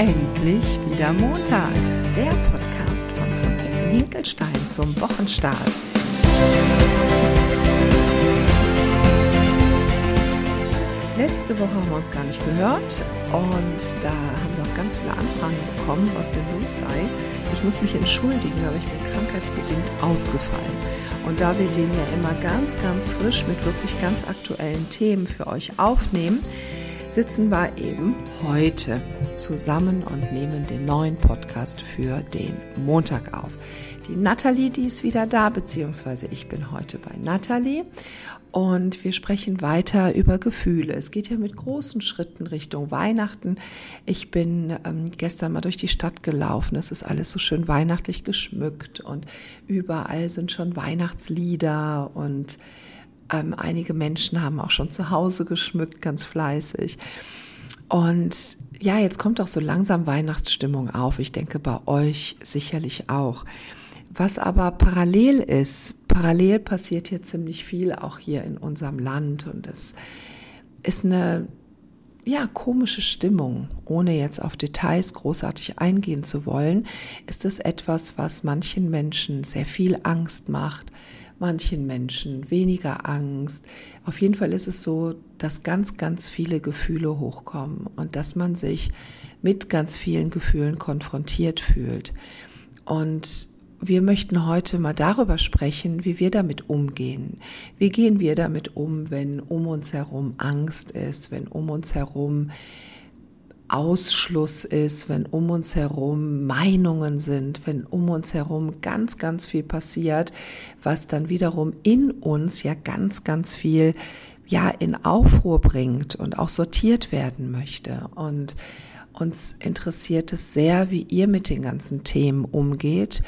Endlich wieder Montag, der Podcast von Prinzessin Hinkelstein zum Wochenstart. Letzte Woche haben wir uns gar nicht gehört und da haben wir auch ganz viele Anfragen bekommen, was denn los sei. Ich muss mich entschuldigen, aber ich bin krankheitsbedingt ausgefallen. Und da wir den ja immer ganz, ganz frisch mit wirklich ganz aktuellen Themen für euch aufnehmen, sitzen wir eben heute zusammen und nehmen den neuen Podcast für den Montag auf. Die Nathalie, die ist wieder da, beziehungsweise ich bin heute bei Nathalie und wir sprechen weiter über Gefühle. Es geht ja mit großen Schritten Richtung Weihnachten. Ich bin ähm, gestern mal durch die Stadt gelaufen. Es ist alles so schön weihnachtlich geschmückt und überall sind schon Weihnachtslieder und ähm, einige Menschen haben auch schon zu Hause geschmückt, ganz fleißig. Und ja, jetzt kommt auch so langsam Weihnachtsstimmung auf. Ich denke bei euch sicherlich auch. Was aber parallel ist, parallel passiert hier ziemlich viel auch hier in unserem Land und es ist eine ja, komische Stimmung, ohne jetzt auf Details großartig eingehen zu wollen, ist es etwas, was manchen Menschen sehr viel Angst macht, manchen Menschen weniger Angst. Auf jeden Fall ist es so, dass ganz, ganz viele Gefühle hochkommen und dass man sich mit ganz vielen Gefühlen konfrontiert fühlt. Und wir möchten heute mal darüber sprechen, wie wir damit umgehen. Wie gehen wir damit um, wenn um uns herum Angst ist, wenn um uns herum Ausschluss ist, wenn um uns herum Meinungen sind, wenn um uns herum ganz, ganz viel passiert, was dann wiederum in uns ja ganz, ganz viel ja in Aufruhr bringt und auch sortiert werden möchte. Und uns interessiert es sehr, wie ihr mit den ganzen Themen umgeht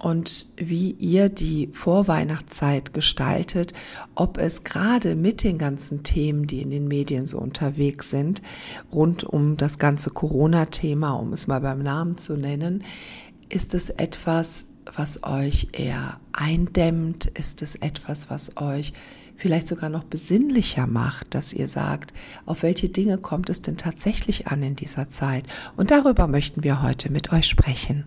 und wie ihr die Vorweihnachtszeit gestaltet, ob es gerade mit den ganzen Themen, die in den Medien so unterwegs sind, rund um das ganze Corona-Thema, um es mal beim Namen zu nennen, ist es etwas, was euch eher eindämmt? Ist es etwas, was euch vielleicht sogar noch besinnlicher macht, dass ihr sagt, auf welche Dinge kommt es denn tatsächlich an in dieser Zeit? Und darüber möchten wir heute mit euch sprechen.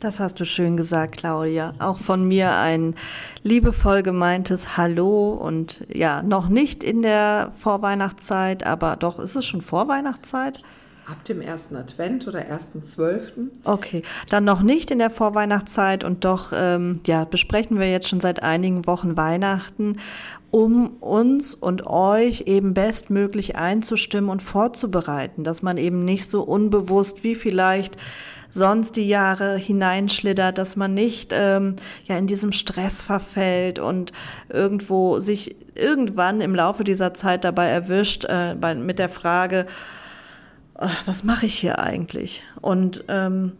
Das hast du schön gesagt, Claudia. Auch von mir ein liebevoll gemeintes Hallo und ja, noch nicht in der Vorweihnachtszeit, aber doch ist es schon Vorweihnachtszeit. Ab dem ersten Advent oder ersten Zwölften. Okay, dann noch nicht in der Vorweihnachtszeit und doch ähm, ja besprechen wir jetzt schon seit einigen Wochen Weihnachten, um uns und euch eben bestmöglich einzustimmen und vorzubereiten, dass man eben nicht so unbewusst wie vielleicht sonst die Jahre hineinschlittert, dass man nicht ähm, ja in diesem Stress verfällt und irgendwo sich irgendwann im Laufe dieser Zeit dabei erwischt äh, bei, mit der Frage, was mache ich hier eigentlich? Und ähm,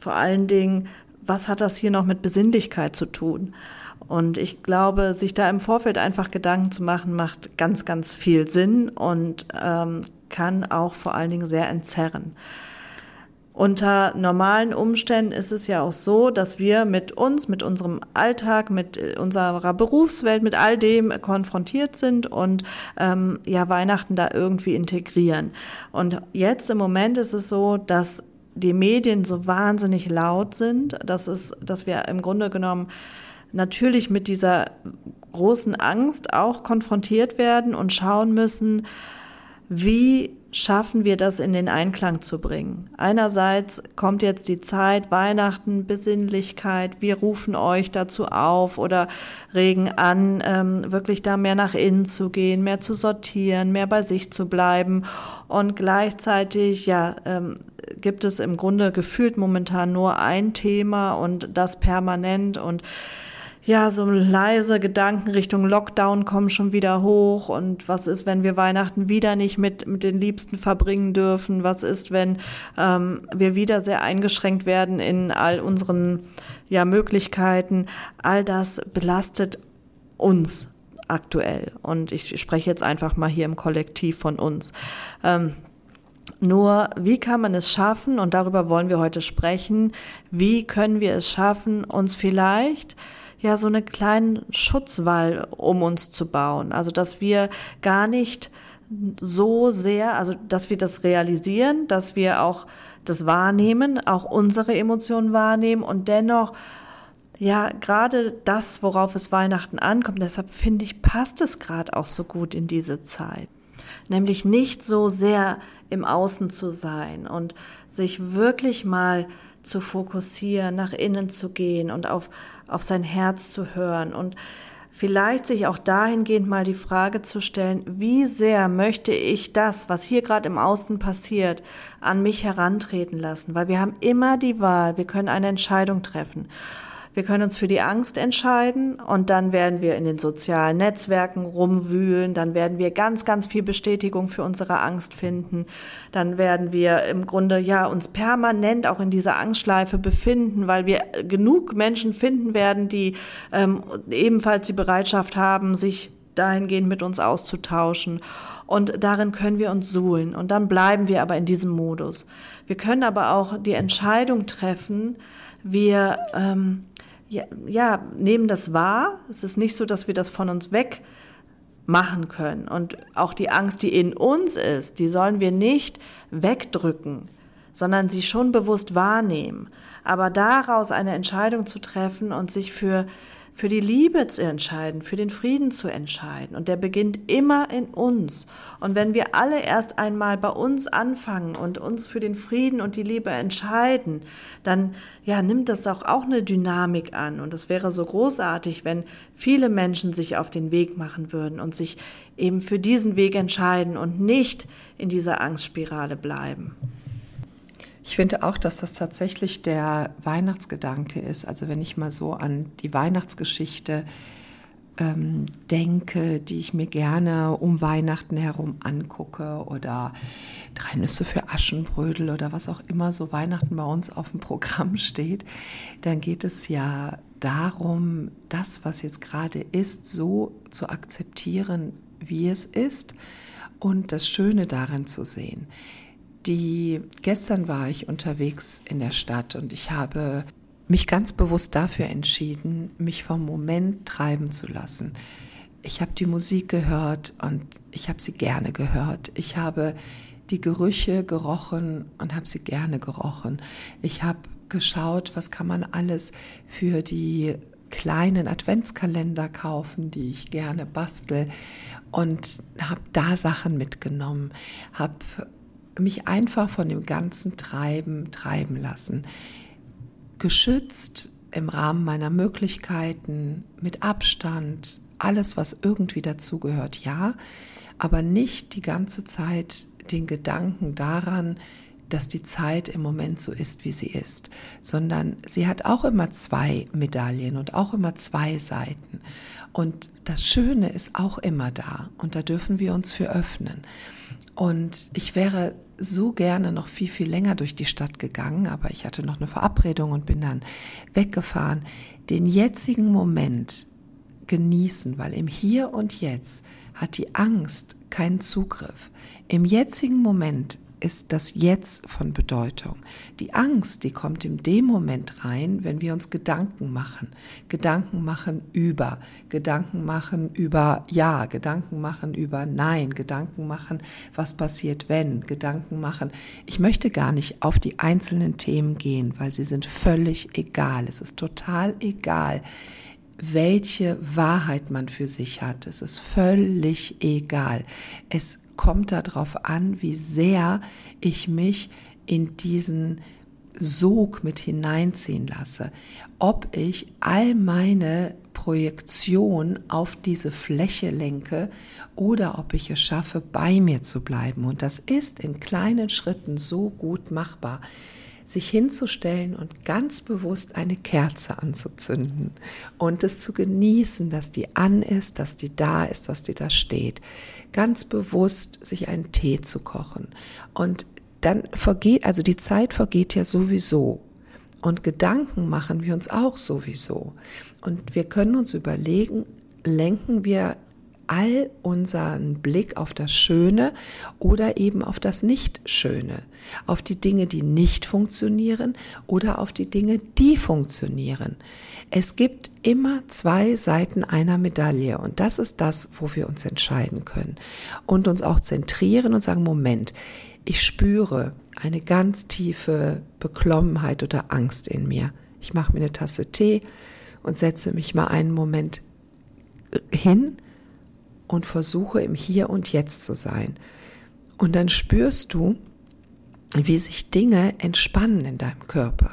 vor allen Dingen, was hat das hier noch mit Besinnlichkeit zu tun? Und ich glaube, sich da im Vorfeld einfach Gedanken zu machen, macht ganz, ganz viel Sinn und ähm, kann auch vor allen Dingen sehr entzerren. Unter normalen Umständen ist es ja auch so, dass wir mit uns, mit unserem Alltag, mit äh, unserer Berufswelt, mit all dem konfrontiert sind und ähm, ja Weihnachten da irgendwie integrieren. Und jetzt im Moment ist es so, dass die Medien so wahnsinnig laut sind, dass es, dass wir im Grunde genommen natürlich mit dieser großen Angst auch konfrontiert werden und schauen müssen, wie schaffen wir das in den Einklang zu bringen. Einerseits kommt jetzt die Zeit, Weihnachten, Besinnlichkeit, wir rufen euch dazu auf oder regen an, ähm, wirklich da mehr nach innen zu gehen, mehr zu sortieren, mehr bei sich zu bleiben und gleichzeitig, ja, ähm, gibt es im Grunde gefühlt momentan nur ein Thema und das permanent und ja, so leise Gedanken Richtung Lockdown kommen schon wieder hoch. Und was ist, wenn wir Weihnachten wieder nicht mit, mit den Liebsten verbringen dürfen? Was ist, wenn ähm, wir wieder sehr eingeschränkt werden in all unseren ja, Möglichkeiten? All das belastet uns aktuell. Und ich spreche jetzt einfach mal hier im Kollektiv von uns. Ähm, nur, wie kann man es schaffen, und darüber wollen wir heute sprechen, wie können wir es schaffen, uns vielleicht ja so einen kleinen Schutzwall um uns zu bauen. Also dass wir gar nicht so sehr, also dass wir das realisieren, dass wir auch das wahrnehmen, auch unsere Emotionen wahrnehmen und dennoch ja, gerade das, worauf es Weihnachten ankommt, deshalb finde ich, passt es gerade auch so gut in diese Zeit. Nämlich nicht so sehr im Außen zu sein und sich wirklich mal zu fokussieren, nach innen zu gehen und auf, auf sein Herz zu hören und vielleicht sich auch dahingehend mal die Frage zu stellen, wie sehr möchte ich das, was hier gerade im Außen passiert, an mich herantreten lassen, weil wir haben immer die Wahl, wir können eine Entscheidung treffen. Wir können uns für die Angst entscheiden und dann werden wir in den sozialen Netzwerken rumwühlen, dann werden wir ganz, ganz viel Bestätigung für unsere Angst finden, dann werden wir im Grunde ja uns permanent auch in dieser Angstschleife befinden, weil wir genug Menschen finden werden, die ähm, ebenfalls die Bereitschaft haben, sich dahingehend mit uns auszutauschen. Und darin können wir uns suhlen. Und dann bleiben wir aber in diesem Modus. Wir können aber auch die Entscheidung treffen, wir ähm, ja, ja, nehmen das wahr. Es ist nicht so, dass wir das von uns weg machen können. Und auch die Angst, die in uns ist, die sollen wir nicht wegdrücken, sondern sie schon bewusst wahrnehmen. Aber daraus eine Entscheidung zu treffen und sich für für die Liebe zu entscheiden, für den Frieden zu entscheiden. Und der beginnt immer in uns. Und wenn wir alle erst einmal bei uns anfangen und uns für den Frieden und die Liebe entscheiden, dann ja, nimmt das auch, auch eine Dynamik an. Und es wäre so großartig, wenn viele Menschen sich auf den Weg machen würden und sich eben für diesen Weg entscheiden und nicht in dieser Angstspirale bleiben. Ich finde auch, dass das tatsächlich der Weihnachtsgedanke ist. Also wenn ich mal so an die Weihnachtsgeschichte ähm, denke, die ich mir gerne um Weihnachten herum angucke oder drei Nüsse für Aschenbrödel oder was auch immer so Weihnachten bei uns auf dem Programm steht, dann geht es ja darum, das, was jetzt gerade ist, so zu akzeptieren, wie es ist und das Schöne darin zu sehen die gestern war ich unterwegs in der Stadt und ich habe mich ganz bewusst dafür entschieden, mich vom Moment treiben zu lassen. Ich habe die Musik gehört und ich habe sie gerne gehört. Ich habe die Gerüche gerochen und habe sie gerne gerochen. Ich habe geschaut, was kann man alles für die kleinen Adventskalender kaufen, die ich gerne bastel und habe da Sachen mitgenommen, habe mich einfach von dem ganzen Treiben treiben lassen. Geschützt im Rahmen meiner Möglichkeiten, mit Abstand, alles, was irgendwie dazugehört, ja, aber nicht die ganze Zeit den Gedanken daran, dass die Zeit im Moment so ist, wie sie ist, sondern sie hat auch immer zwei Medaillen und auch immer zwei Seiten. Und das Schöne ist auch immer da und da dürfen wir uns für öffnen. Und ich wäre so gerne noch viel, viel länger durch die Stadt gegangen, aber ich hatte noch eine Verabredung und bin dann weggefahren. Den jetzigen Moment genießen, weil im Hier und Jetzt hat die Angst keinen Zugriff. Im jetzigen Moment ist das Jetzt von Bedeutung. Die Angst, die kommt in dem Moment rein, wenn wir uns Gedanken machen. Gedanken machen über, Gedanken machen über Ja, Gedanken machen über Nein, Gedanken machen, was passiert wenn, Gedanken machen. Ich möchte gar nicht auf die einzelnen Themen gehen, weil sie sind völlig egal. Es ist total egal welche Wahrheit man für sich hat. Es ist völlig egal. Es kommt darauf an, wie sehr ich mich in diesen Sog mit hineinziehen lasse, ob ich all meine Projektion auf diese Fläche lenke oder ob ich es schaffe, bei mir zu bleiben. Und das ist in kleinen Schritten so gut machbar sich hinzustellen und ganz bewusst eine Kerze anzuzünden und es zu genießen, dass die an ist, dass die da ist, dass die da steht. Ganz bewusst sich einen Tee zu kochen. Und dann vergeht, also die Zeit vergeht ja sowieso. Und Gedanken machen wir uns auch sowieso. Und wir können uns überlegen, lenken wir all unseren Blick auf das Schöne oder eben auf das Nicht-Schöne, auf die Dinge, die nicht funktionieren oder auf die Dinge, die funktionieren. Es gibt immer zwei Seiten einer Medaille und das ist das, wo wir uns entscheiden können und uns auch zentrieren und sagen, Moment, ich spüre eine ganz tiefe Beklommenheit oder Angst in mir. Ich mache mir eine Tasse Tee und setze mich mal einen Moment hin und versuche im Hier und Jetzt zu sein. Und dann spürst du, wie sich Dinge entspannen in deinem Körper.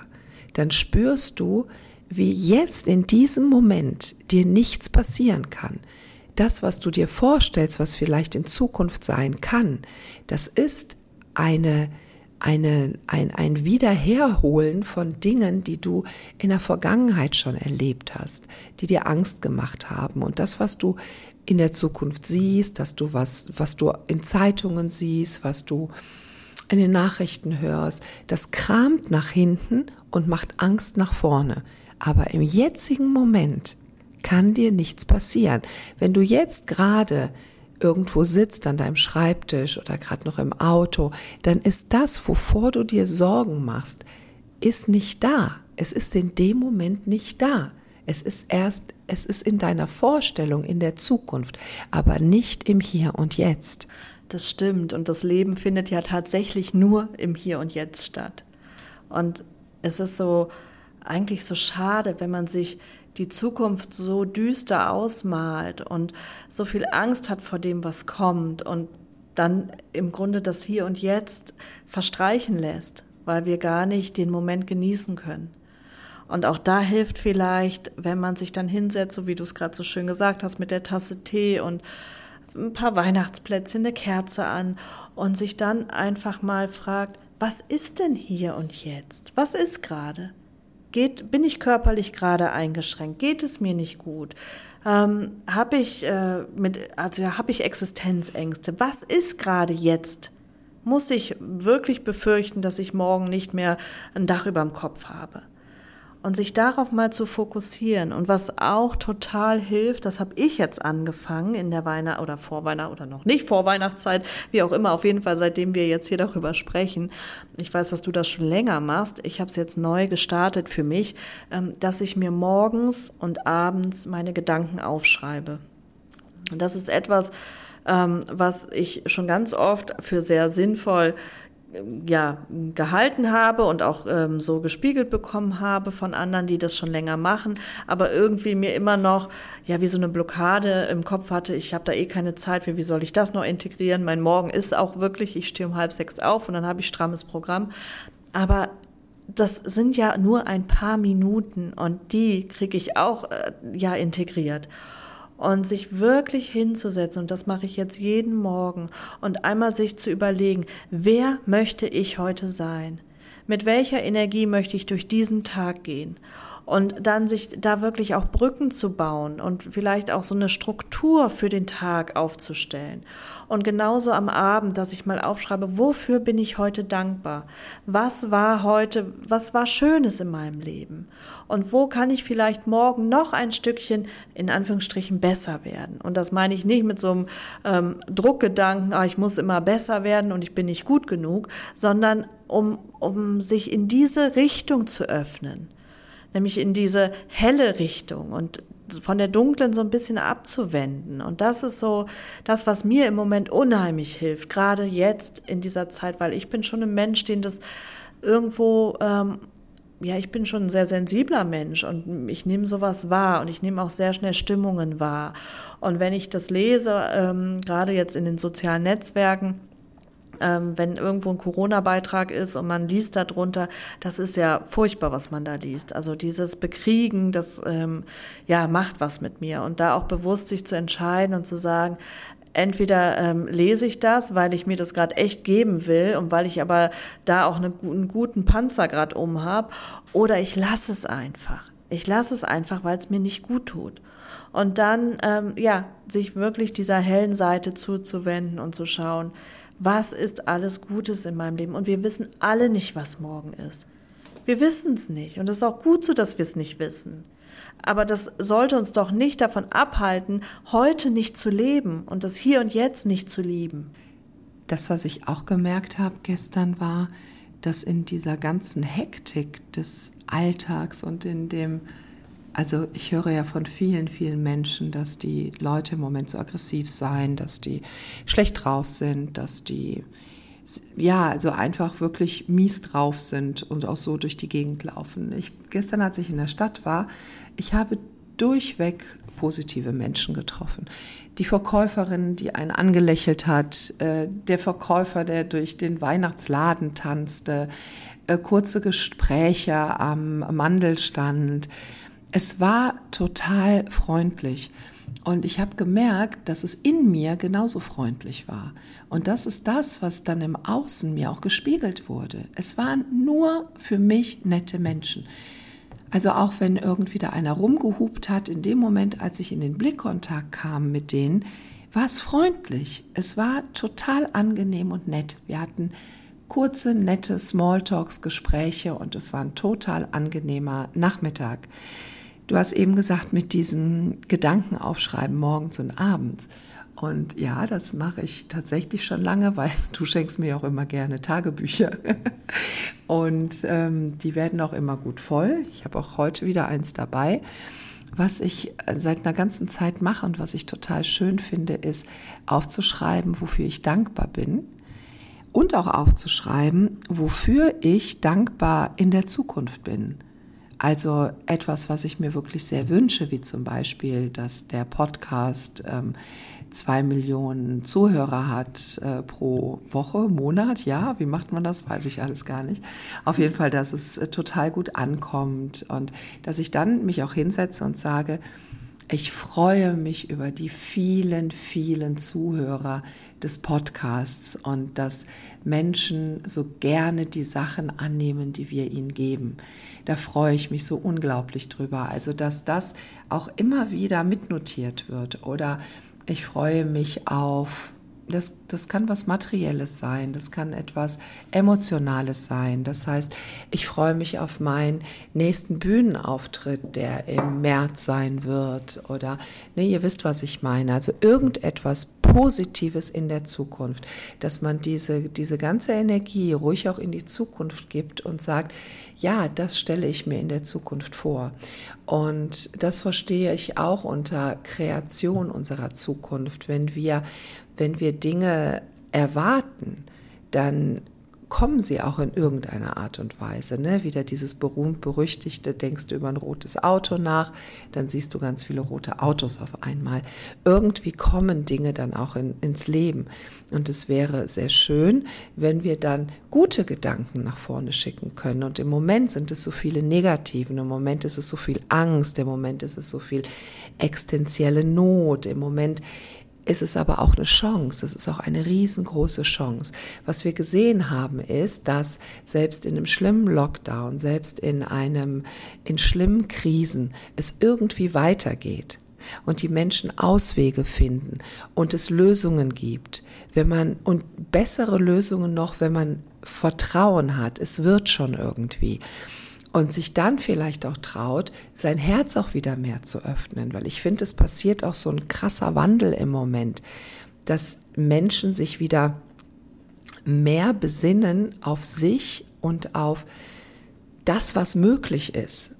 Dann spürst du, wie jetzt in diesem Moment dir nichts passieren kann. Das, was du dir vorstellst, was vielleicht in Zukunft sein kann, das ist eine eine, ein, ein Wiederherholen von Dingen, die du in der Vergangenheit schon erlebt hast, die dir Angst gemacht haben. Und das, was du in der Zukunft siehst, dass du was, was du in Zeitungen siehst, was du in den Nachrichten hörst, das kramt nach hinten und macht Angst nach vorne. Aber im jetzigen Moment kann dir nichts passieren. Wenn du jetzt gerade irgendwo sitzt an deinem Schreibtisch oder gerade noch im Auto, dann ist das, wovor du dir Sorgen machst, ist nicht da. Es ist in dem Moment nicht da. Es ist erst, es ist in deiner Vorstellung in der Zukunft, aber nicht im Hier und Jetzt. Das stimmt. Und das Leben findet ja tatsächlich nur im Hier und Jetzt statt. Und es ist so, eigentlich so schade, wenn man sich die Zukunft so düster ausmalt und so viel Angst hat vor dem, was kommt und dann im Grunde das Hier und Jetzt verstreichen lässt, weil wir gar nicht den Moment genießen können. Und auch da hilft vielleicht, wenn man sich dann hinsetzt, so wie du es gerade so schön gesagt hast, mit der Tasse Tee und ein paar Weihnachtsplätzchen, eine Kerze an und sich dann einfach mal fragt, was ist denn hier und jetzt? Was ist gerade? Geht, bin ich körperlich gerade eingeschränkt? Geht es mir nicht gut? Ähm, habe ich äh, mit, also ja, habe ich Existenzängste? Was ist gerade jetzt? Muss ich wirklich befürchten, dass ich morgen nicht mehr ein Dach über dem Kopf habe? Und sich darauf mal zu fokussieren. Und was auch total hilft, das habe ich jetzt angefangen in der Weihnacht oder Vorweihnacht oder noch nicht Vorweihnachtszeit, wie auch immer, auf jeden Fall seitdem wir jetzt hier darüber sprechen. Ich weiß, dass du das schon länger machst. Ich habe es jetzt neu gestartet für mich, ähm, dass ich mir morgens und abends meine Gedanken aufschreibe. Und das ist etwas, ähm, was ich schon ganz oft für sehr sinnvoll ja, gehalten habe und auch ähm, so gespiegelt bekommen habe von anderen, die das schon länger machen, aber irgendwie mir immer noch, ja, wie so eine Blockade im Kopf hatte, ich habe da eh keine Zeit für, wie soll ich das noch integrieren? Mein Morgen ist auch wirklich, ich stehe um halb sechs auf und dann habe ich strammes Programm. Aber das sind ja nur ein paar Minuten und die kriege ich auch äh, ja integriert und sich wirklich hinzusetzen, und das mache ich jetzt jeden Morgen, und einmal sich zu überlegen, wer möchte ich heute sein? Mit welcher Energie möchte ich durch diesen Tag gehen? Und dann sich da wirklich auch Brücken zu bauen und vielleicht auch so eine Struktur für den Tag aufzustellen. Und genauso am Abend, dass ich mal aufschreibe, wofür bin ich heute dankbar? Was war heute, was war Schönes in meinem Leben? Und wo kann ich vielleicht morgen noch ein Stückchen in Anführungsstrichen besser werden? Und das meine ich nicht mit so einem ähm, Druckgedanken, ah, ich muss immer besser werden und ich bin nicht gut genug, sondern um, um sich in diese Richtung zu öffnen nämlich in diese helle Richtung und von der dunklen so ein bisschen abzuwenden. Und das ist so das, was mir im Moment unheimlich hilft, gerade jetzt in dieser Zeit, weil ich bin schon ein Mensch, den das irgendwo, ähm, ja, ich bin schon ein sehr sensibler Mensch und ich nehme sowas wahr und ich nehme auch sehr schnell Stimmungen wahr. Und wenn ich das lese, ähm, gerade jetzt in den sozialen Netzwerken, ähm, wenn irgendwo ein Corona-Beitrag ist und man liest darunter, das ist ja furchtbar, was man da liest. Also dieses Bekriegen, das ähm, ja macht was mit mir und da auch bewusst sich zu entscheiden und zu sagen, entweder ähm, lese ich das, weil ich mir das gerade echt geben will und weil ich aber da auch eine, einen guten Panzer gerade um habe, oder ich lasse es einfach. Ich lasse es einfach, weil es mir nicht gut tut. Und dann, ähm, ja, sich wirklich dieser hellen Seite zuzuwenden und zu schauen, was ist alles Gutes in meinem Leben. Und wir wissen alle nicht, was morgen ist. Wir wissen es nicht. Und es ist auch gut so, dass wir es nicht wissen. Aber das sollte uns doch nicht davon abhalten, heute nicht zu leben und das Hier und Jetzt nicht zu lieben. Das, was ich auch gemerkt habe gestern, war, dass in dieser ganzen Hektik des Alltags und in dem, also ich höre ja von vielen, vielen Menschen, dass die Leute im Moment so aggressiv seien, dass die schlecht drauf sind, dass die ja, also einfach wirklich mies drauf sind und auch so durch die Gegend laufen. Ich, gestern, als ich in der Stadt war, ich habe durchweg positive Menschen getroffen. Die Verkäuferin, die einen angelächelt hat, äh, der Verkäufer, der durch den Weihnachtsladen tanzte, äh, kurze Gespräche am Mandelstand. Es war total freundlich. Und ich habe gemerkt, dass es in mir genauso freundlich war. Und das ist das, was dann im Außen mir auch gespiegelt wurde. Es waren nur für mich nette Menschen. Also auch wenn irgendwie da einer rumgehupt hat, in dem Moment, als ich in den Blickkontakt kam mit denen, war es freundlich. Es war total angenehm und nett. Wir hatten kurze, nette Smalltalks, Gespräche und es war ein total angenehmer Nachmittag. Du hast eben gesagt, mit diesen Gedanken aufschreiben morgens und abends. Und ja, das mache ich tatsächlich schon lange, weil du schenkst mir auch immer gerne Tagebücher. Und ähm, die werden auch immer gut voll. Ich habe auch heute wieder eins dabei. Was ich seit einer ganzen Zeit mache und was ich total schön finde, ist aufzuschreiben, wofür ich dankbar bin. Und auch aufzuschreiben, wofür ich dankbar in der Zukunft bin. Also etwas, was ich mir wirklich sehr wünsche, wie zum Beispiel, dass der Podcast ähm, zwei Millionen Zuhörer hat äh, pro Woche, Monat, ja, wie macht man das, weiß ich alles gar nicht. Auf jeden Fall, dass es äh, total gut ankommt und dass ich dann mich auch hinsetze und sage, ich freue mich über die vielen, vielen Zuhörer des Podcasts und dass Menschen so gerne die Sachen annehmen, die wir ihnen geben. Da freue ich mich so unglaublich drüber. Also, dass das auch immer wieder mitnotiert wird oder ich freue mich auf das, das kann was Materielles sein, das kann etwas Emotionales sein. Das heißt, ich freue mich auf meinen nächsten Bühnenauftritt, der im März sein wird. Oder, ne, ihr wisst, was ich meine. Also irgendetwas Positives in der Zukunft, dass man diese, diese ganze Energie ruhig auch in die Zukunft gibt und sagt, ja, das stelle ich mir in der Zukunft vor. Und das verstehe ich auch unter Kreation unserer Zukunft, wenn wir wenn wir Dinge erwarten, dann kommen sie auch in irgendeiner Art und Weise. Ne? Wieder dieses berühmt-berüchtigte, denkst du über ein rotes Auto nach, dann siehst du ganz viele rote Autos auf einmal. Irgendwie kommen Dinge dann auch in, ins Leben. Und es wäre sehr schön, wenn wir dann gute Gedanken nach vorne schicken können. Und im Moment sind es so viele Negativen, im Moment ist es so viel Angst, im Moment ist es so viel existenzielle Not, im Moment ist es aber auch eine Chance. Es ist auch eine riesengroße Chance. Was wir gesehen haben, ist, dass selbst in einem schlimmen Lockdown, selbst in einem, in schlimmen Krisen, es irgendwie weitergeht und die Menschen Auswege finden und es Lösungen gibt, wenn man und bessere Lösungen noch, wenn man Vertrauen hat. Es wird schon irgendwie und sich dann vielleicht auch traut, sein Herz auch wieder mehr zu öffnen, weil ich finde, es passiert auch so ein krasser Wandel im Moment, dass Menschen sich wieder mehr besinnen auf sich und auf das, was möglich ist.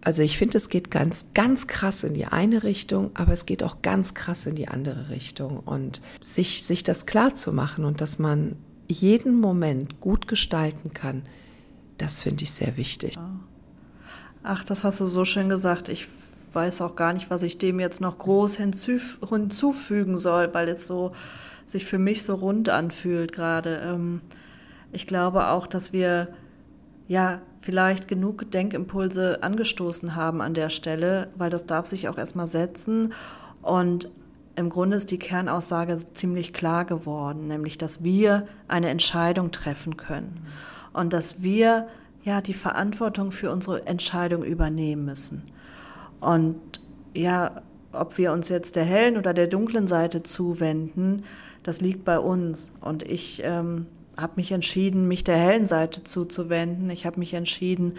Also ich finde, es geht ganz, ganz krass in die eine Richtung, aber es geht auch ganz krass in die andere Richtung. Und sich, sich das klar zu machen und dass man jeden Moment gut gestalten kann, das finde ich sehr wichtig. Ach, das hast du so schön gesagt. Ich weiß auch gar nicht, was ich dem jetzt noch groß hinzufügen soll, weil es so sich für mich so rund anfühlt gerade. Ähm, ich glaube auch, dass wir ja vielleicht genug Denkimpulse angestoßen haben an der Stelle, weil das darf sich auch erstmal setzen. Und im Grunde ist die Kernaussage ziemlich klar geworden, nämlich dass wir eine Entscheidung treffen können und dass wir ja die Verantwortung für unsere Entscheidung übernehmen müssen. Und ja, ob wir uns jetzt der hellen oder der dunklen Seite zuwenden, das liegt bei uns. Und ich ähm, habe mich entschieden, mich der hellen Seite zuzuwenden. Ich habe mich entschieden,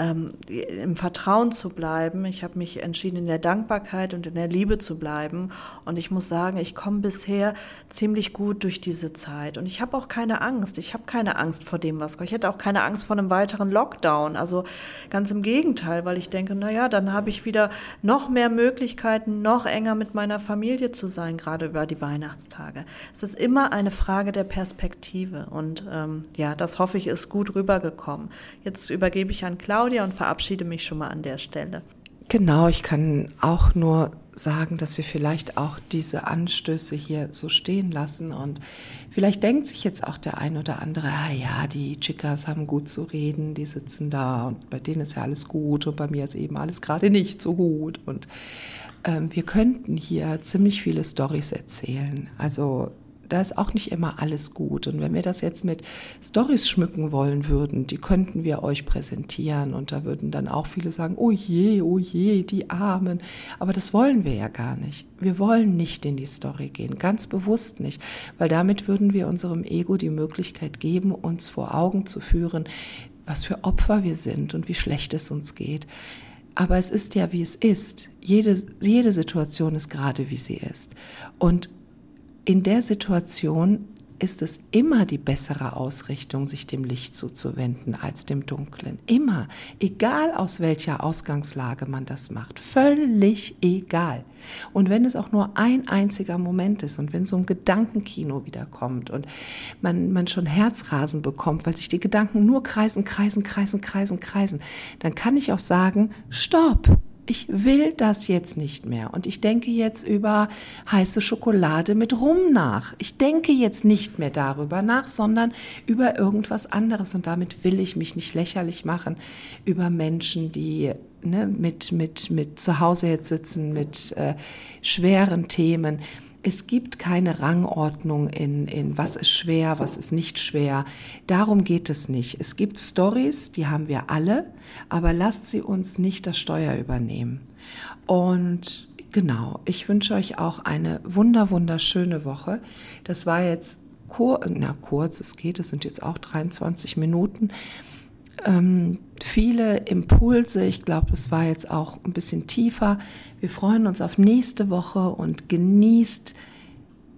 ähm, im Vertrauen zu bleiben. Ich habe mich entschieden, in der Dankbarkeit und in der Liebe zu bleiben. Und ich muss sagen, ich komme bisher ziemlich gut durch diese Zeit. Und ich habe auch keine Angst. Ich habe keine Angst vor dem, was kommt. Ich hätte auch keine Angst vor einem weiteren Lockdown. Also ganz im Gegenteil, weil ich denke, na ja, dann habe ich wieder noch mehr Möglichkeiten, noch enger mit meiner Familie zu sein, gerade über die Weihnachtstage. Es ist immer eine Frage der Perspektive. Und ähm, ja, das hoffe ich, ist gut rübergekommen. Jetzt übergebe ich an Claudia und verabschiede mich schon mal an der Stelle. Genau, ich kann auch nur sagen, dass wir vielleicht auch diese Anstöße hier so stehen lassen. Und vielleicht denkt sich jetzt auch der ein oder andere, ah ja, die Chicas haben gut zu reden, die sitzen da und bei denen ist ja alles gut und bei mir ist eben alles gerade nicht so gut. Und ähm, wir könnten hier ziemlich viele Stories erzählen. Also da ist auch nicht immer alles gut. Und wenn wir das jetzt mit Stories schmücken wollen würden, die könnten wir euch präsentieren. Und da würden dann auch viele sagen, oh je, oh je, die Armen. Aber das wollen wir ja gar nicht. Wir wollen nicht in die Story gehen, ganz bewusst nicht, weil damit würden wir unserem Ego die Möglichkeit geben, uns vor Augen zu führen, was für Opfer wir sind und wie schlecht es uns geht. Aber es ist ja, wie es ist. Jede, jede Situation ist gerade, wie sie ist. Und in der Situation ist es immer die bessere Ausrichtung, sich dem Licht zuzuwenden als dem Dunklen. Immer. Egal aus welcher Ausgangslage man das macht. Völlig egal. Und wenn es auch nur ein einziger Moment ist und wenn so ein Gedankenkino wiederkommt und man, man schon Herzrasen bekommt, weil sich die Gedanken nur kreisen, kreisen, kreisen, kreisen, kreisen, dann kann ich auch sagen, stopp ich will das jetzt nicht mehr. Und ich denke jetzt über heiße Schokolade mit Rum nach. Ich denke jetzt nicht mehr darüber nach, sondern über irgendwas anderes. Und damit will ich mich nicht lächerlich machen über Menschen, die ne, mit, mit, mit zu Hause jetzt sitzen, mit äh, schweren Themen es gibt keine Rangordnung in, in was ist schwer, was ist nicht schwer. Darum geht es nicht. Es gibt Stories, die haben wir alle, aber lasst sie uns nicht das Steuer übernehmen. Und genau, ich wünsche euch auch eine wunder, wunderschöne Woche. Das war jetzt kur na, kurz, es geht, es sind jetzt auch 23 Minuten ähm, viele Impulse. Ich glaube, es war jetzt auch ein bisschen tiefer. Wir freuen uns auf nächste Woche und genießt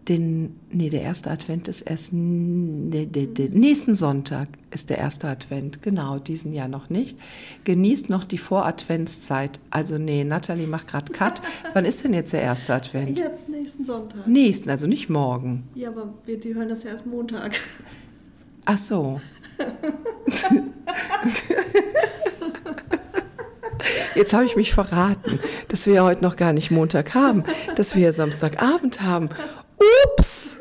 den, nee, der erste Advent ist erst, der, der, der, nächsten Sonntag ist der erste Advent, genau, diesen Jahr noch nicht. Genießt noch die Voradventszeit. Also nee, Nathalie macht gerade Cut. Wann ist denn jetzt der erste Advent? Jetzt nächsten Sonntag. Nächsten, also nicht morgen. Ja, aber wir, die hören das ja erst Montag. Ach so. Jetzt habe ich mich verraten, dass wir ja heute noch gar nicht Montag haben, dass wir Samstagabend haben. Ups!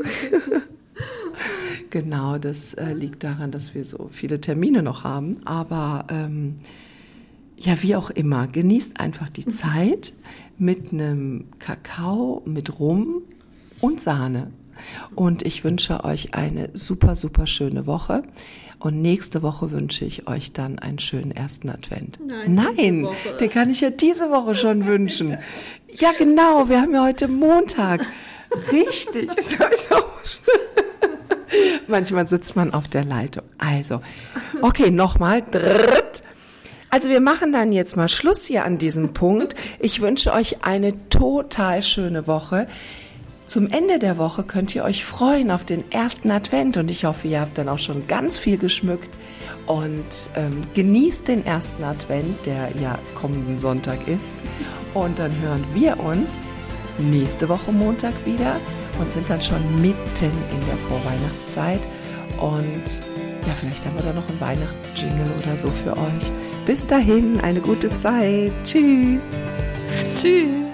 genau, das äh, liegt daran, dass wir so viele Termine noch haben. Aber ähm, ja, wie auch immer, genießt einfach die Zeit mit einem Kakao, mit Rum und Sahne. Und ich wünsche euch eine super, super schöne Woche. Und nächste Woche wünsche ich euch dann einen schönen ersten Advent. Nein, Nein den kann ich ja diese Woche schon wünschen. Ja, genau, wir haben ja heute Montag. Richtig. Manchmal sitzt man auf der Leitung. Also, okay, nochmal. Also wir machen dann jetzt mal Schluss hier an diesem Punkt. Ich wünsche euch eine total schöne Woche. Zum Ende der Woche könnt ihr euch freuen auf den ersten Advent und ich hoffe, ihr habt dann auch schon ganz viel geschmückt und ähm, genießt den ersten Advent, der ja kommenden Sonntag ist. Und dann hören wir uns nächste Woche Montag wieder und sind dann schon mitten in der Vorweihnachtszeit. Und ja, vielleicht haben wir da noch einen Weihnachtsjingle oder so für euch. Bis dahin, eine gute Zeit. Tschüss. Tschüss.